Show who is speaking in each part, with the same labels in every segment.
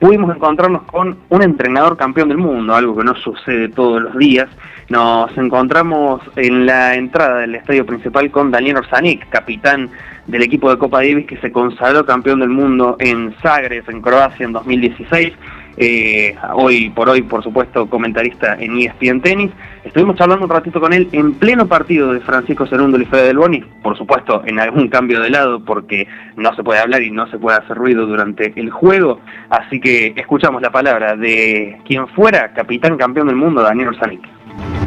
Speaker 1: pudimos encontrarnos con un entrenador campeón del mundo, algo que no sucede todos los días. Nos encontramos en la entrada del estadio principal con Daniel Orsanic, capitán del equipo de Copa Davis que se consagró campeón del mundo en Zagreb, en Croacia, en 2016. Eh, hoy por hoy, por supuesto, comentarista en ESPN Tenis. Estuvimos hablando un ratito con él en pleno partido de Francisco Cerúndolo y Fede Del Boni, por supuesto, en algún cambio de lado, porque no se puede hablar y no se puede hacer ruido durante el juego. Así que escuchamos la palabra de quien fuera capitán campeón del mundo, Daniel Orsanic.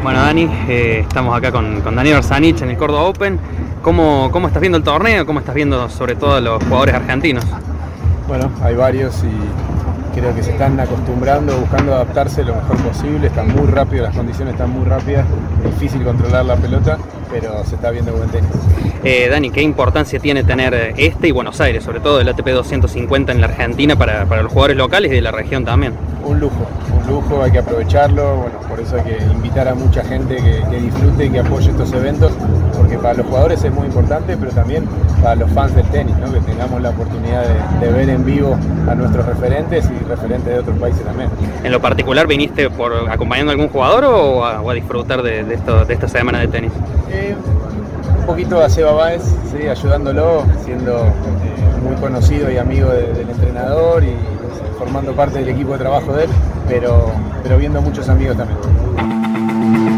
Speaker 2: Bueno, Dani, eh, estamos acá con, Daniel Orsanic en el Córdoba Open. ¿Cómo, ¿Cómo estás viendo el torneo? ¿Cómo estás viendo sobre todo a los jugadores argentinos?
Speaker 3: Bueno, hay varios y que se están acostumbrando, buscando adaptarse lo mejor posible, están muy rápidos, las condiciones están muy rápidas, difícil controlar la pelota, pero se está viendo buen tenis.
Speaker 2: Eh, Dani, ¿qué importancia tiene tener este y Buenos Aires, sobre todo el ATP 250 en la Argentina para, para los jugadores locales y de la región también?
Speaker 3: Un lujo, un lujo, hay que aprovecharlo, bueno, por eso hay que invitar a mucha gente que, que disfrute y que apoye estos eventos, porque para los jugadores es muy importante, pero también para los fans del tenis, ¿no? que tengamos la oportunidad de, de ver en vivo a nuestros referentes y referentes de otros países también.
Speaker 2: ¿En lo particular viniste por acompañando a algún jugador o a, disfrutar de, esto, de esta semana de tenis?
Speaker 3: Eh, un poquito a Seba Báez, ¿sí? ayudándolo, siendo eh, muy conocido y amigo del entrenador y formando parte del equipo de trabajo de él, pero, pero viendo muchos amigos también.